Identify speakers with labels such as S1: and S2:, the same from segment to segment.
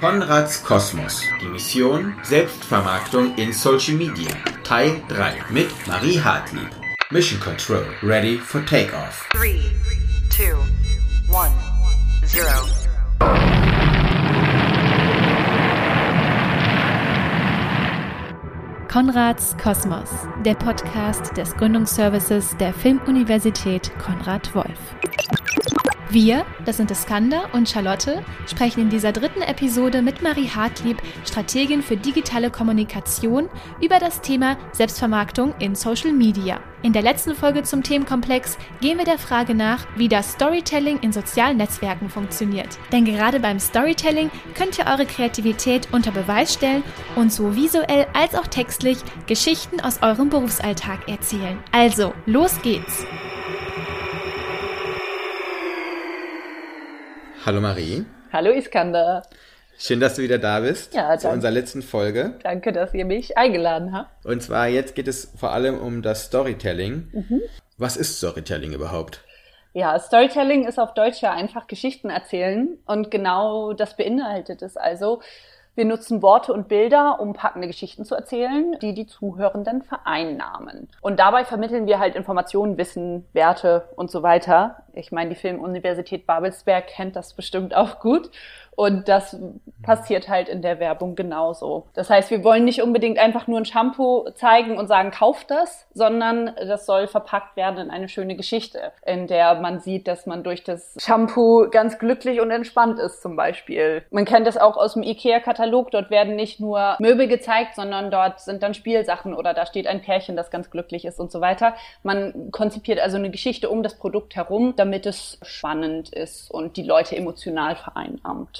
S1: Konrads Kosmos. Die Mission Selbstvermarktung in Social Media. Teil 3 mit Marie Hartlieb. Mission Control. Ready for Takeoff.
S2: 3, 2, 1, 0.
S3: Konrads Kosmos, der Podcast des Gründungsservices der Filmuniversität Konrad Wolf. Wir, das sind Iskander und Charlotte, sprechen in dieser dritten Episode mit Marie Hartlieb, Strategin für digitale Kommunikation, über das Thema Selbstvermarktung in Social Media. In der letzten Folge zum Themenkomplex gehen wir der Frage nach, wie das Storytelling in sozialen Netzwerken funktioniert. Denn gerade beim Storytelling könnt ihr eure Kreativität unter Beweis stellen und so visuell als auch textlich Geschichten aus eurem Berufsalltag erzählen. Also, los geht's!
S1: Hallo Marie.
S4: Hallo Iskander.
S1: Schön, dass du wieder da bist.
S4: Ja,
S1: Zu
S4: danke.
S1: unserer letzten Folge.
S4: Danke, dass ihr mich eingeladen habt.
S1: Und zwar jetzt geht es vor allem um das Storytelling.
S4: Mhm.
S1: Was ist Storytelling überhaupt?
S4: Ja, Storytelling ist auf Deutsch ja einfach Geschichten erzählen und genau das beinhaltet es. Also wir nutzen Worte und Bilder, um packende Geschichten zu erzählen, die die Zuhörenden vereinnahmen. Und dabei vermitteln wir halt Informationen, Wissen, Werte und so weiter. Ich meine, die Filmuniversität Babelsberg kennt das bestimmt auch gut. Und das passiert halt in der Werbung genauso. Das heißt, wir wollen nicht unbedingt einfach nur ein Shampoo zeigen und sagen, kauft das, sondern das soll verpackt werden in eine schöne Geschichte, in der man sieht, dass man durch das Shampoo ganz glücklich und entspannt ist zum Beispiel. Man kennt das auch aus dem IKEA-Katalog. Dort werden nicht nur Möbel gezeigt, sondern dort sind dann Spielsachen oder da steht ein Pärchen, das ganz glücklich ist und so weiter. Man konzipiert also eine Geschichte um das Produkt herum, damit es spannend ist und die Leute emotional vereinnahmt.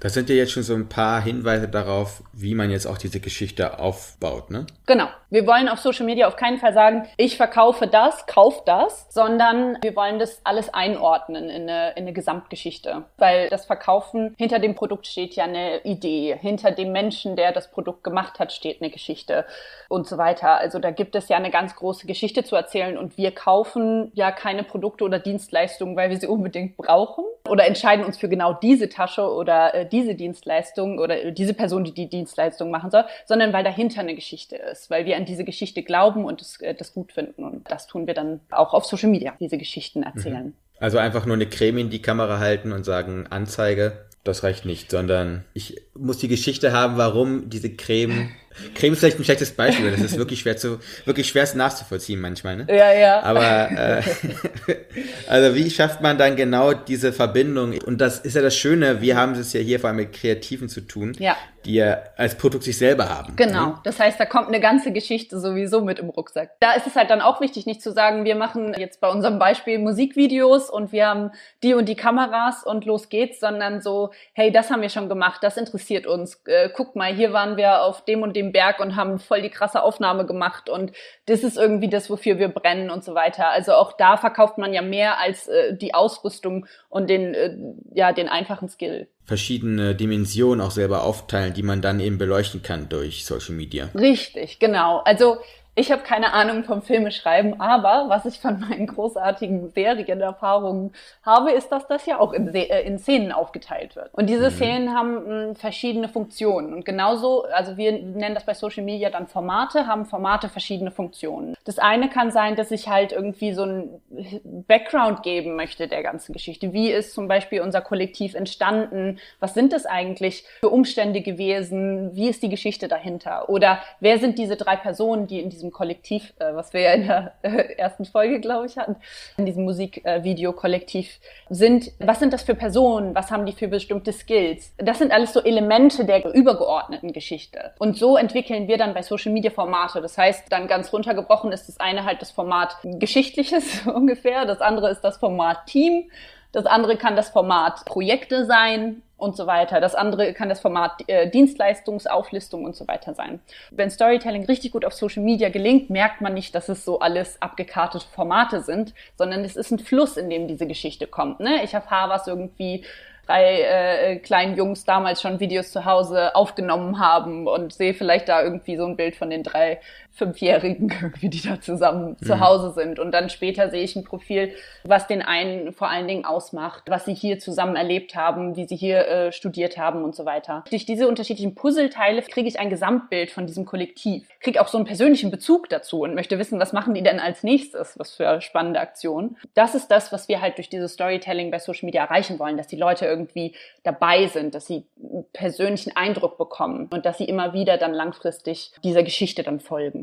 S1: Das sind ja jetzt schon so ein paar Hinweise darauf, wie man jetzt auch diese Geschichte aufbaut, ne?
S4: Genau. Wir wollen auf Social Media auf keinen Fall sagen, ich verkaufe das, kauf das, sondern wir wollen das alles einordnen in eine, in eine Gesamtgeschichte. Weil das Verkaufen, hinter dem Produkt steht ja eine Idee. Hinter dem Menschen, der das Produkt gemacht hat, steht eine Geschichte und so weiter. Also da gibt es ja eine ganz große Geschichte zu erzählen und wir kaufen ja keine Produkte oder Dienstleistungen, weil wir sie unbedingt brauchen oder entscheiden uns für genau diese Tasche oder äh, diese Dienstleistung oder äh, diese Person, die die Dienstleistung machen soll, sondern weil dahinter eine Geschichte ist, weil wir an diese Geschichte glauben und das, äh, das gut finden. Und das tun wir dann auch auf Social Media, diese Geschichten erzählen.
S1: Also einfach nur eine Creme in die Kamera halten und sagen, Anzeige, das reicht nicht, sondern ich muss die Geschichte haben, warum diese Creme. Creme ist vielleicht ein schlechtes Beispiel, weil das ist wirklich schwer zu, wirklich schwer nachzuvollziehen manchmal, ne?
S4: Ja, ja.
S1: Aber äh, also wie schafft man dann genau diese Verbindung? Und das ist ja das Schöne, wir haben es ja hier vor allem mit Kreativen zu tun,
S4: Ja.
S1: die ja als Produkt sich selber haben.
S4: Genau.
S1: Ne?
S4: Das heißt, da kommt eine ganze Geschichte sowieso mit im Rucksack. Da ist es halt dann auch wichtig, nicht zu sagen, wir machen jetzt bei unserem Beispiel Musikvideos und wir haben die und die Kameras und los geht's, sondern so, hey, das haben wir schon gemacht, das interessiert uns. Äh, guck mal, hier waren wir auf dem und dem Berg und haben voll die krasse Aufnahme gemacht und das ist irgendwie das, wofür wir brennen und so weiter. Also auch da verkauft man ja mehr als äh, die Ausrüstung und den, äh, ja, den einfachen Skill.
S1: Verschiedene Dimensionen auch selber aufteilen, die man dann eben beleuchten kann durch Social Media.
S4: Richtig, genau. Also ich habe keine Ahnung vom Filmeschreiben, aber was ich von meinen großartigen Serienerfahrungen habe, ist, dass das ja auch in, äh, in Szenen aufgeteilt wird. Und diese Szenen haben mh, verschiedene Funktionen. Und genauso, also wir nennen das bei Social Media dann Formate, haben Formate verschiedene Funktionen. Das eine kann sein, dass ich halt irgendwie so ein Background geben möchte der ganzen Geschichte. Wie ist zum Beispiel unser Kollektiv entstanden? Was sind das eigentlich für Umstände gewesen? Wie ist die Geschichte dahinter? Oder wer sind diese drei Personen, die in diesem Kollektiv, äh, was wir ja in der äh, ersten Folge, glaube ich, hatten, in diesem Musikvideo-Kollektiv sind? Was sind das für Personen? Was haben die für bestimmte Skills? Das sind alles so Elemente der übergeordneten Geschichte. Und so entwickeln wir dann bei Social Media Formate. Das heißt, dann ganz runtergebrochen ist das eine halt das Format Geschichtliches ungefähr, das andere ist das Format Team, das andere kann das Format Projekte sein und so weiter. Das andere kann das Format äh, Dienstleistungsauflistung und so weiter sein. Wenn Storytelling richtig gut auf Social Media gelingt, merkt man nicht, dass es so alles abgekartete Formate sind, sondern es ist ein Fluss, in dem diese Geschichte kommt. Ne? Ich erfahre was irgendwie drei äh, kleinen Jungs damals schon Videos zu Hause aufgenommen haben und sehe vielleicht da irgendwie so ein Bild von den drei Fünfjährigen irgendwie, die da zusammen mhm. zu Hause sind. Und dann später sehe ich ein Profil, was den einen vor allen Dingen ausmacht, was sie hier zusammen erlebt haben, wie sie hier äh, studiert haben und so weiter. Durch diese unterschiedlichen Puzzleteile kriege ich ein Gesamtbild von diesem Kollektiv, kriege auch so einen persönlichen Bezug dazu und möchte wissen, was machen die denn als nächstes, was für spannende Aktionen. Das ist das, was wir halt durch dieses Storytelling bei Social Media erreichen wollen, dass die Leute irgendwie dabei sind, dass sie einen persönlichen Eindruck bekommen und dass sie immer wieder dann langfristig dieser Geschichte dann folgen.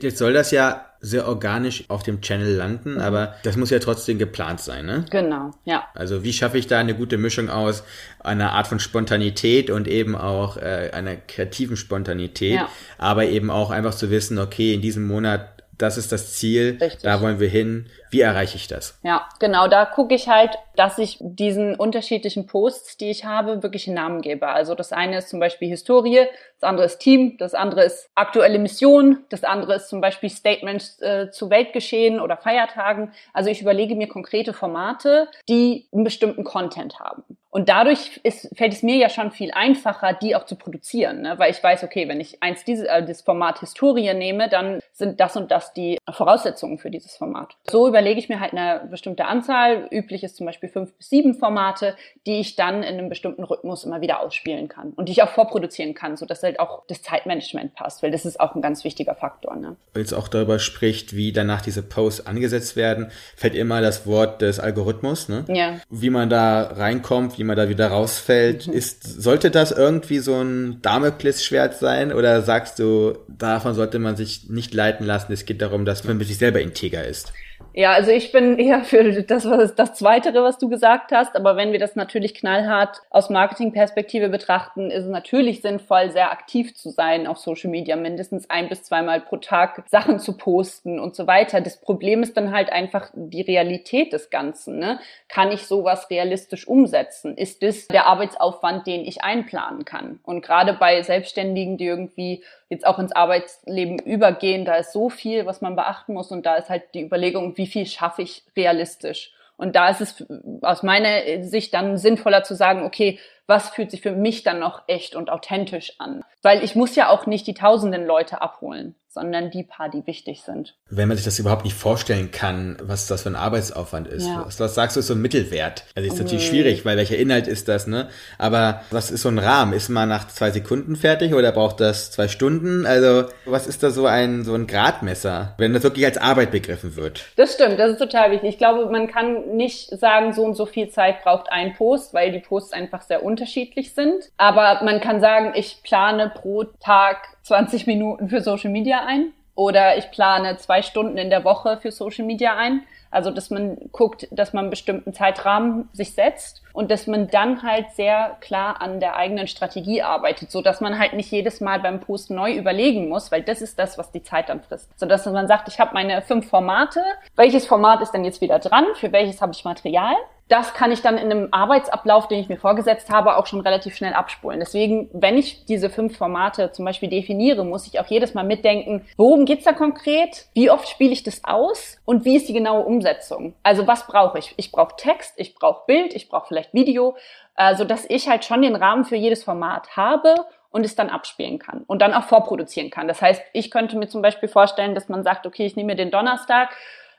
S1: Jetzt soll das ja sehr organisch auf dem Channel landen, mhm. aber das muss ja trotzdem geplant sein, ne?
S4: Genau, ja.
S1: Also wie schaffe ich da eine gute Mischung aus einer Art von Spontanität und eben auch äh, einer kreativen Spontanität, ja. aber eben auch einfach zu wissen, okay, in diesem Monat das ist das Ziel, Richtig. da wollen wir hin. Wie erreiche ich das?
S4: Ja, genau, da gucke ich halt, dass ich diesen unterschiedlichen Posts, die ich habe, wirklich einen Namen gebe. Also das eine ist zum Beispiel Historie, das andere ist Team, das andere ist aktuelle Mission, das andere ist zum Beispiel Statements äh, zu Weltgeschehen oder Feiertagen. Also ich überlege mir konkrete Formate, die einen bestimmten Content haben. Und dadurch ist, fällt es mir ja schon viel einfacher, die auch zu produzieren, ne? weil ich weiß, okay, wenn ich eins dieses äh, das Format Historie nehme, dann sind das und das die Voraussetzungen für dieses Format. So überlege ich mir halt eine bestimmte Anzahl, üblich ist zum Beispiel fünf bis sieben Formate, die ich dann in einem bestimmten Rhythmus immer wieder ausspielen kann und die ich auch vorproduzieren kann, sodass halt auch das Zeitmanagement passt, weil das ist auch ein ganz wichtiger Faktor. Ne?
S1: Jetzt auch darüber spricht, wie danach diese Posts angesetzt werden, fällt immer das Wort des Algorithmus, ne?
S4: Ja.
S1: Wie man da reinkommt, wie wie man da wieder rausfällt. Mhm. Ist, sollte das irgendwie so ein Damoklesschwert sein oder sagst du, davon sollte man sich nicht leiten lassen? Es geht darum, dass man mit sich selber integer ist.
S4: Ja, also ich bin eher für das, was das Zweitere, was du gesagt hast. Aber wenn wir das natürlich knallhart aus Marketingperspektive betrachten, ist es natürlich sinnvoll, sehr aktiv zu sein auf Social Media, mindestens ein bis zweimal pro Tag Sachen zu posten und so weiter. Das Problem ist dann halt einfach die Realität des Ganzen. Ne? Kann ich sowas realistisch umsetzen? Ist das der Arbeitsaufwand, den ich einplanen kann? Und gerade bei Selbstständigen, die irgendwie jetzt auch ins Arbeitsleben übergehen, da ist so viel, was man beachten muss und da ist halt die Überlegung, wie viel schaffe ich realistisch. Und da ist es aus meiner Sicht dann sinnvoller zu sagen, okay, was fühlt sich für mich dann noch echt und authentisch an? Weil ich muss ja auch nicht die tausenden Leute abholen sondern die paar, die wichtig sind.
S1: Wenn man sich das überhaupt nicht vorstellen kann, was das für ein Arbeitsaufwand ist. Ja. Was, was, sagst du, ist so ein Mittelwert? Also ist natürlich schwierig, weil welcher Inhalt ist das, ne? Aber was ist so ein Rahmen? Ist man nach zwei Sekunden fertig oder braucht das zwei Stunden? Also was ist da so ein, so ein Gradmesser, wenn das wirklich als Arbeit begriffen wird?
S4: Das stimmt, das ist total wichtig. Ich glaube, man kann nicht sagen, so und so viel Zeit braucht ein Post, weil die Posts einfach sehr unterschiedlich sind. Aber man kann sagen, ich plane pro Tag 20 Minuten für Social Media ein oder ich plane zwei Stunden in der Woche für Social Media ein. Also, dass man guckt, dass man einen bestimmten Zeitrahmen sich setzt und dass man dann halt sehr klar an der eigenen Strategie arbeitet, so dass man halt nicht jedes Mal beim Post neu überlegen muss, weil das ist das, was die Zeit dann frisst. So dass man sagt, ich habe meine fünf Formate. Welches Format ist denn jetzt wieder dran? Für welches habe ich Material? Das kann ich dann in einem Arbeitsablauf, den ich mir vorgesetzt habe, auch schon relativ schnell abspulen. Deswegen, wenn ich diese fünf Formate zum Beispiel definiere, muss ich auch jedes Mal mitdenken, worum geht's da konkret, wie oft spiele ich das aus und wie ist die genaue Umsetzung. Also was brauche ich? Ich brauche Text, ich brauche Bild, ich brauche vielleicht Video, äh, so dass ich halt schon den Rahmen für jedes Format habe und es dann abspielen kann und dann auch vorproduzieren kann. Das heißt, ich könnte mir zum Beispiel vorstellen, dass man sagt, okay, ich nehme mir den Donnerstag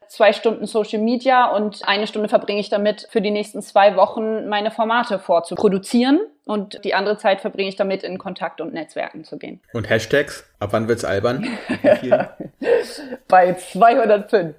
S4: zwei Stunden Social Media und eine Stunde verbringe ich damit, für die nächsten zwei Wochen meine Formate vorzuproduzieren. Und die andere Zeit verbringe ich damit, in Kontakt und Netzwerken zu gehen.
S1: Und Hashtags? Ab wann wird's albern?
S4: Bei 205.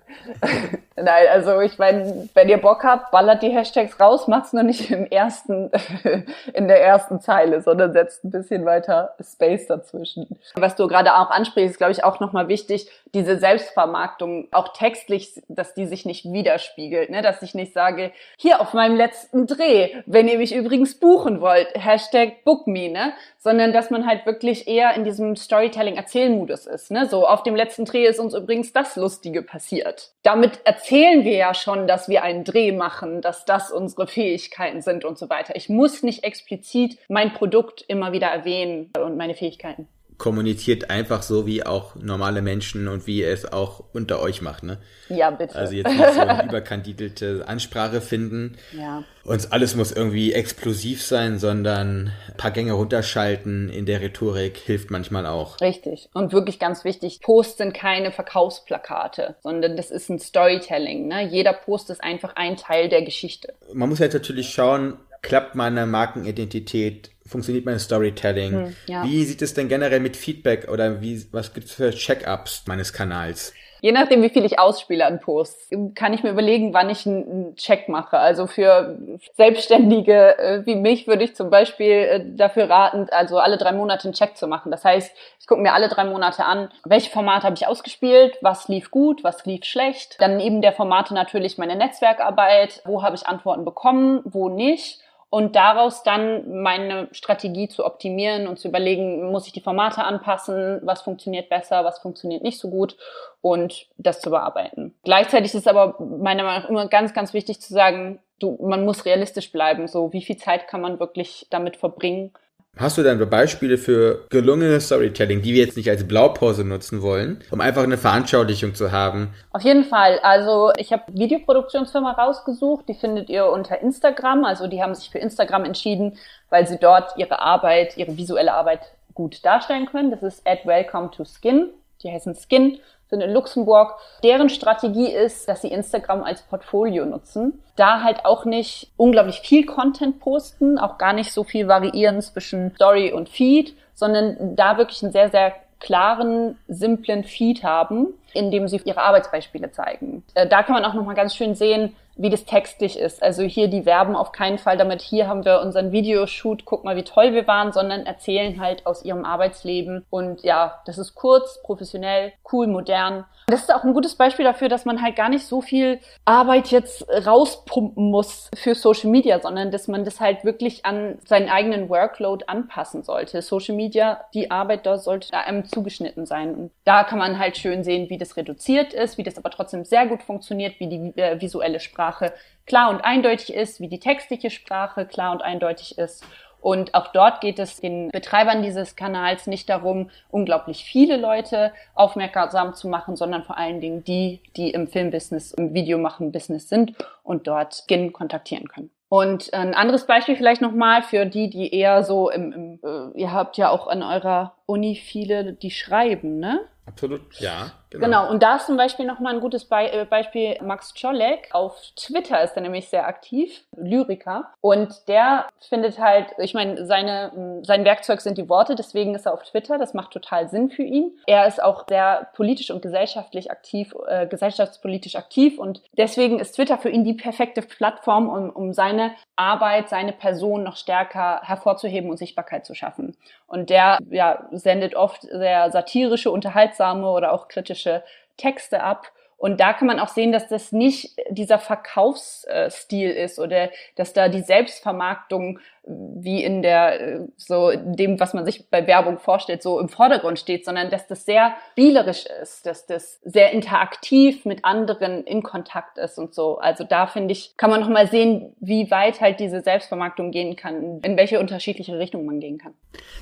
S4: Nein, also ich meine, wenn ihr Bock habt, ballert die Hashtags raus, macht's nur nicht im ersten, in der ersten Zeile, sondern setzt ein bisschen weiter Space dazwischen. Was du gerade auch ansprichst, ist, glaube ich, auch nochmal wichtig, diese Selbstvermarktung, auch textlich, dass die sich nicht widerspiegelt, ne? dass ich nicht sage, hier auf meinem letzten Dreh, wenn ihr mich übrigens buchen wollt, Hashtag BookMe, ne? Sondern dass man halt wirklich eher in diesem Storytelling-Erzählmodus ist, ne? So, auf dem letzten Dreh ist uns übrigens das Lustige passiert. Damit erzählen wir ja schon, dass wir einen Dreh machen, dass das unsere Fähigkeiten sind und so weiter. Ich muss nicht explizit mein Produkt immer wieder erwähnen und meine Fähigkeiten.
S1: Kommuniziert einfach so wie auch normale Menschen und wie ihr es auch unter euch macht, ne?
S4: Ja, bitte.
S1: Also jetzt nicht so eine überkandidelte Ansprache finden.
S4: Ja.
S1: Und alles muss irgendwie explosiv sein, sondern ein paar Gänge runterschalten in der Rhetorik hilft manchmal auch.
S4: Richtig. Und wirklich ganz wichtig, Posts sind keine Verkaufsplakate, sondern das ist ein Storytelling. Ne? Jeder Post ist einfach ein Teil der Geschichte.
S1: Man muss jetzt natürlich schauen, klappt meine Markenidentität, funktioniert mein Storytelling?
S4: Hm, ja.
S1: Wie sieht es denn generell mit Feedback oder wie, was gibt es für Check-ups meines Kanals?
S4: Je nachdem, wie viel ich ausspiele an Posts, kann ich mir überlegen, wann ich einen Check mache. Also für Selbstständige äh, wie mich würde ich zum Beispiel äh, dafür raten, also alle drei Monate einen Check zu machen. Das heißt, ich gucke mir alle drei Monate an, welche Formate habe ich ausgespielt, was lief gut, was lief schlecht. Dann neben der Formate natürlich meine Netzwerkarbeit, wo habe ich Antworten bekommen, wo nicht und daraus dann meine Strategie zu optimieren und zu überlegen, muss ich die Formate anpassen, was funktioniert besser, was funktioniert nicht so gut und das zu bearbeiten. Gleichzeitig ist es aber meiner Meinung nach immer ganz, ganz wichtig zu sagen, du, man muss realistisch bleiben. So, wie viel Zeit kann man wirklich damit verbringen?
S1: Hast du dann Beispiele für gelungenes Storytelling, die wir jetzt nicht als Blaupause nutzen wollen, um einfach eine Veranschaulichung zu haben?
S4: Auf jeden Fall. Also ich habe Videoproduktionsfirma rausgesucht, die findet ihr unter Instagram. Also die haben sich für Instagram entschieden, weil sie dort ihre Arbeit, ihre visuelle Arbeit gut darstellen können. Das ist at welcome to skin. Die heißen Skin sind in Luxemburg. Deren Strategie ist, dass sie Instagram als Portfolio nutzen. Da halt auch nicht unglaublich viel Content posten, auch gar nicht so viel variieren zwischen Story und Feed, sondern da wirklich einen sehr, sehr klaren, simplen Feed haben, in dem sie ihre Arbeitsbeispiele zeigen. Äh, da kann man auch nochmal ganz schön sehen, wie das textlich ist. Also hier, die werben auf keinen Fall damit, hier haben wir unseren Videoshoot, guck mal, wie toll wir waren, sondern erzählen halt aus ihrem Arbeitsleben. Und ja, das ist kurz, professionell, cool, modern. Das ist auch ein gutes Beispiel dafür, dass man halt gar nicht so viel Arbeit jetzt rauspumpen muss für Social Media, sondern dass man das halt wirklich an seinen eigenen Workload anpassen sollte. Social Media, die Arbeit da sollte da einem zugeschnitten sein. Und da kann man halt schön sehen, wie das reduziert ist, wie das aber trotzdem sehr gut funktioniert, wie die äh, visuelle Sprache Sprache klar und eindeutig ist, wie die textliche Sprache klar und eindeutig ist. Und auch dort geht es den Betreibern dieses Kanals nicht darum, unglaublich viele Leute aufmerksam zu machen, sondern vor allen Dingen die, die im Filmbusiness, im Videomachen Business sind und dort Skin kontaktieren können. Und ein anderes Beispiel vielleicht nochmal für die, die eher so im, im äh, ihr habt ja auch an eurer Uni viele, die schreiben, ne?
S1: Absolut, ja.
S4: Genau. genau, und da ist zum Beispiel nochmal ein gutes Be äh, Beispiel Max Czolek. Auf Twitter ist er nämlich sehr aktiv, Lyriker. Und der findet halt, ich meine, seine, sein Werkzeug sind die Worte, deswegen ist er auf Twitter. Das macht total Sinn für ihn. Er ist auch sehr politisch und gesellschaftlich aktiv, äh, gesellschaftspolitisch aktiv. Und deswegen ist Twitter für ihn die perfekte Plattform, um, um seine Arbeit, seine Person noch stärker hervorzuheben und Sichtbarkeit zu schaffen. Und der ja, sendet oft sehr satirische, unterhaltsame oder auch kritische Texte ab. Und da kann man auch sehen, dass das nicht dieser Verkaufsstil ist oder dass da die Selbstvermarktung wie in der, so dem, was man sich bei Werbung vorstellt, so im Vordergrund steht, sondern dass das sehr spielerisch ist, dass das sehr interaktiv mit anderen in Kontakt ist und so. Also da finde ich, kann man nochmal sehen, wie weit halt diese Selbstvermarktung gehen kann, in welche unterschiedliche Richtung man gehen kann.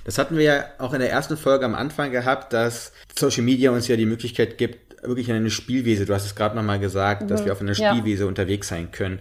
S1: Das hatten wir ja auch in der ersten Folge am Anfang gehabt, dass Social Media uns ja die Möglichkeit gibt, wirklich in eine Spielwiese. Du hast es gerade nochmal gesagt, mhm. dass wir auf einer Spielwiese ja. unterwegs sein können.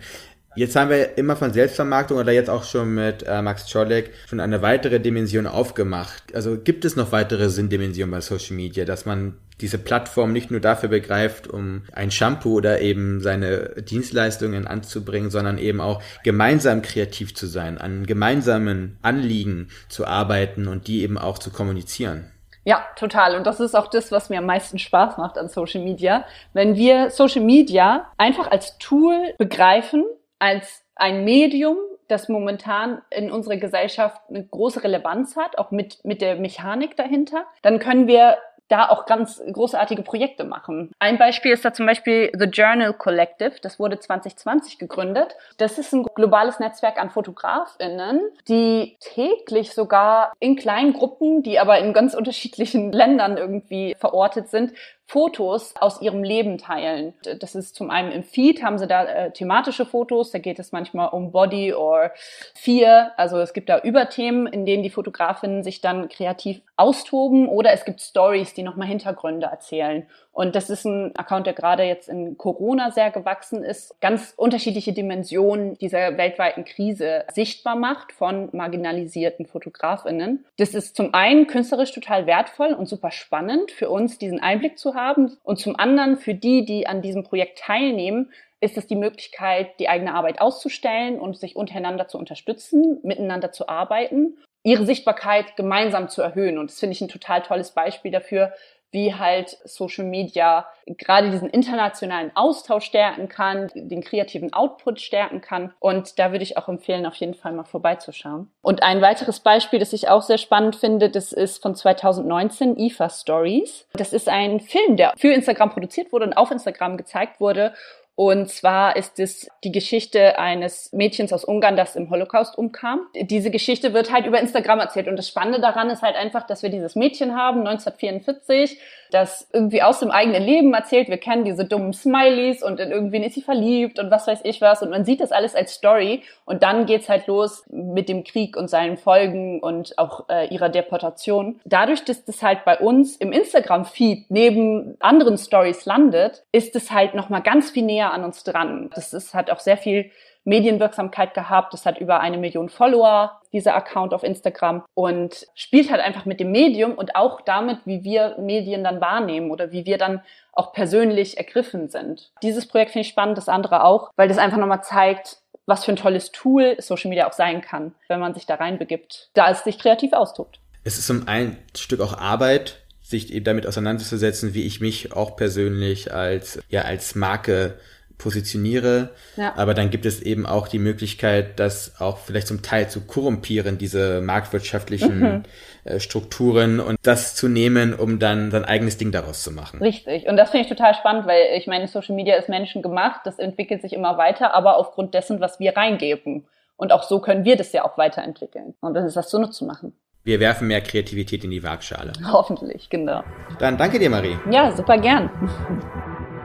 S1: Jetzt haben wir immer von Selbstvermarktung oder jetzt auch schon mit äh, Max Czolek schon eine weitere Dimension aufgemacht. Also gibt es noch weitere Sinndimensionen bei Social Media, dass man diese Plattform nicht nur dafür begreift, um ein Shampoo oder eben seine Dienstleistungen anzubringen, sondern eben auch gemeinsam kreativ zu sein, an gemeinsamen Anliegen zu arbeiten und die eben auch zu kommunizieren.
S4: Ja, total. Und das ist auch das, was mir am meisten Spaß macht an Social Media. Wenn wir Social Media einfach als Tool begreifen, als ein Medium, das momentan in unserer Gesellschaft eine große Relevanz hat, auch mit, mit der Mechanik dahinter, dann können wir da auch ganz großartige Projekte machen. Ein Beispiel ist da zum Beispiel The Journal Collective. Das wurde 2020 gegründet. Das ist ein globales Netzwerk an FotografInnen, die täglich sogar in kleinen Gruppen, die aber in ganz unterschiedlichen Ländern irgendwie verortet sind, Fotos aus ihrem Leben teilen. Das ist zum einen im Feed, haben sie da äh, thematische Fotos, da geht es manchmal um Body or Fear. Also es gibt da Überthemen, in denen die Fotografinnen sich dann kreativ austoben oder es gibt Stories, die nochmal Hintergründe erzählen. Und das ist ein Account, der gerade jetzt in Corona sehr gewachsen ist, ganz unterschiedliche Dimensionen dieser weltweiten Krise sichtbar macht von marginalisierten Fotografinnen. Das ist zum einen künstlerisch total wertvoll und super spannend für uns, diesen Einblick zu haben. Und zum anderen für die, die an diesem Projekt teilnehmen, ist es die Möglichkeit, die eigene Arbeit auszustellen und sich untereinander zu unterstützen, miteinander zu arbeiten, ihre Sichtbarkeit gemeinsam zu erhöhen. Und das finde ich ein total tolles Beispiel dafür, wie halt Social Media gerade diesen internationalen Austausch stärken kann, den kreativen Output stärken kann. Und da würde ich auch empfehlen, auf jeden Fall mal vorbeizuschauen. Und ein weiteres Beispiel, das ich auch sehr spannend finde, das ist von 2019, IFA Stories. Das ist ein Film, der für Instagram produziert wurde und auf Instagram gezeigt wurde und zwar ist es die Geschichte eines Mädchens aus Ungarn, das im Holocaust umkam. Diese Geschichte wird halt über Instagram erzählt. Und das Spannende daran ist halt einfach, dass wir dieses Mädchen haben, 1944, das irgendwie aus dem eigenen Leben erzählt. Wir kennen diese dummen Smileys und in irgendwen ist sie verliebt und was weiß ich was. Und man sieht das alles als Story. Und dann geht's halt los mit dem Krieg und seinen Folgen und auch äh, ihrer Deportation. Dadurch, dass das halt bei uns im Instagram-Feed neben anderen Stories landet, ist es halt nochmal ganz viel näher an uns dran. Das ist, hat auch sehr viel Medienwirksamkeit gehabt. Es hat über eine Million Follower, dieser Account auf Instagram und spielt halt einfach mit dem Medium und auch damit, wie wir Medien dann wahrnehmen oder wie wir dann auch persönlich ergriffen sind. Dieses Projekt finde ich spannend, das andere auch, weil das einfach nochmal zeigt, was für ein tolles Tool Social Media auch sein kann, wenn man sich da reinbegibt, da es sich kreativ austobt.
S1: Es ist um ein Stück auch Arbeit, sich eben damit auseinanderzusetzen, wie ich mich auch persönlich als, ja, als Marke positioniere. Ja. Aber dann gibt es eben auch die Möglichkeit, das auch vielleicht zum Teil zu korrumpieren, diese marktwirtschaftlichen mhm. äh, Strukturen und das zu nehmen, um dann sein eigenes Ding daraus zu machen.
S4: Richtig. Und das finde ich total spannend, weil ich meine, Social Media ist Menschen gemacht, das entwickelt sich immer weiter, aber aufgrund dessen, was wir reingeben. Und auch so können wir das ja auch weiterentwickeln. Und das ist das zunutze zu machen.
S1: Wir werfen mehr Kreativität in die Waagschale.
S4: Hoffentlich, genau.
S1: Dann danke dir, Marie.
S4: Ja, super gern.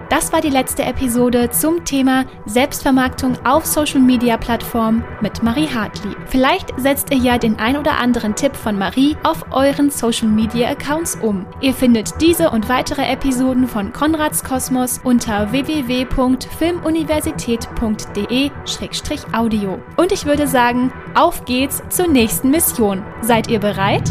S3: Das war die letzte Episode zum Thema Selbstvermarktung auf Social Media Plattformen mit Marie Hartley. Vielleicht setzt ihr ja den ein oder anderen Tipp von Marie auf euren Social Media Accounts um. Ihr findet diese und weitere Episoden von Konrads Kosmos unter www.filmuniversität.de-audio. Und ich würde sagen, auf geht's zur nächsten Mission. Seid ihr bereit?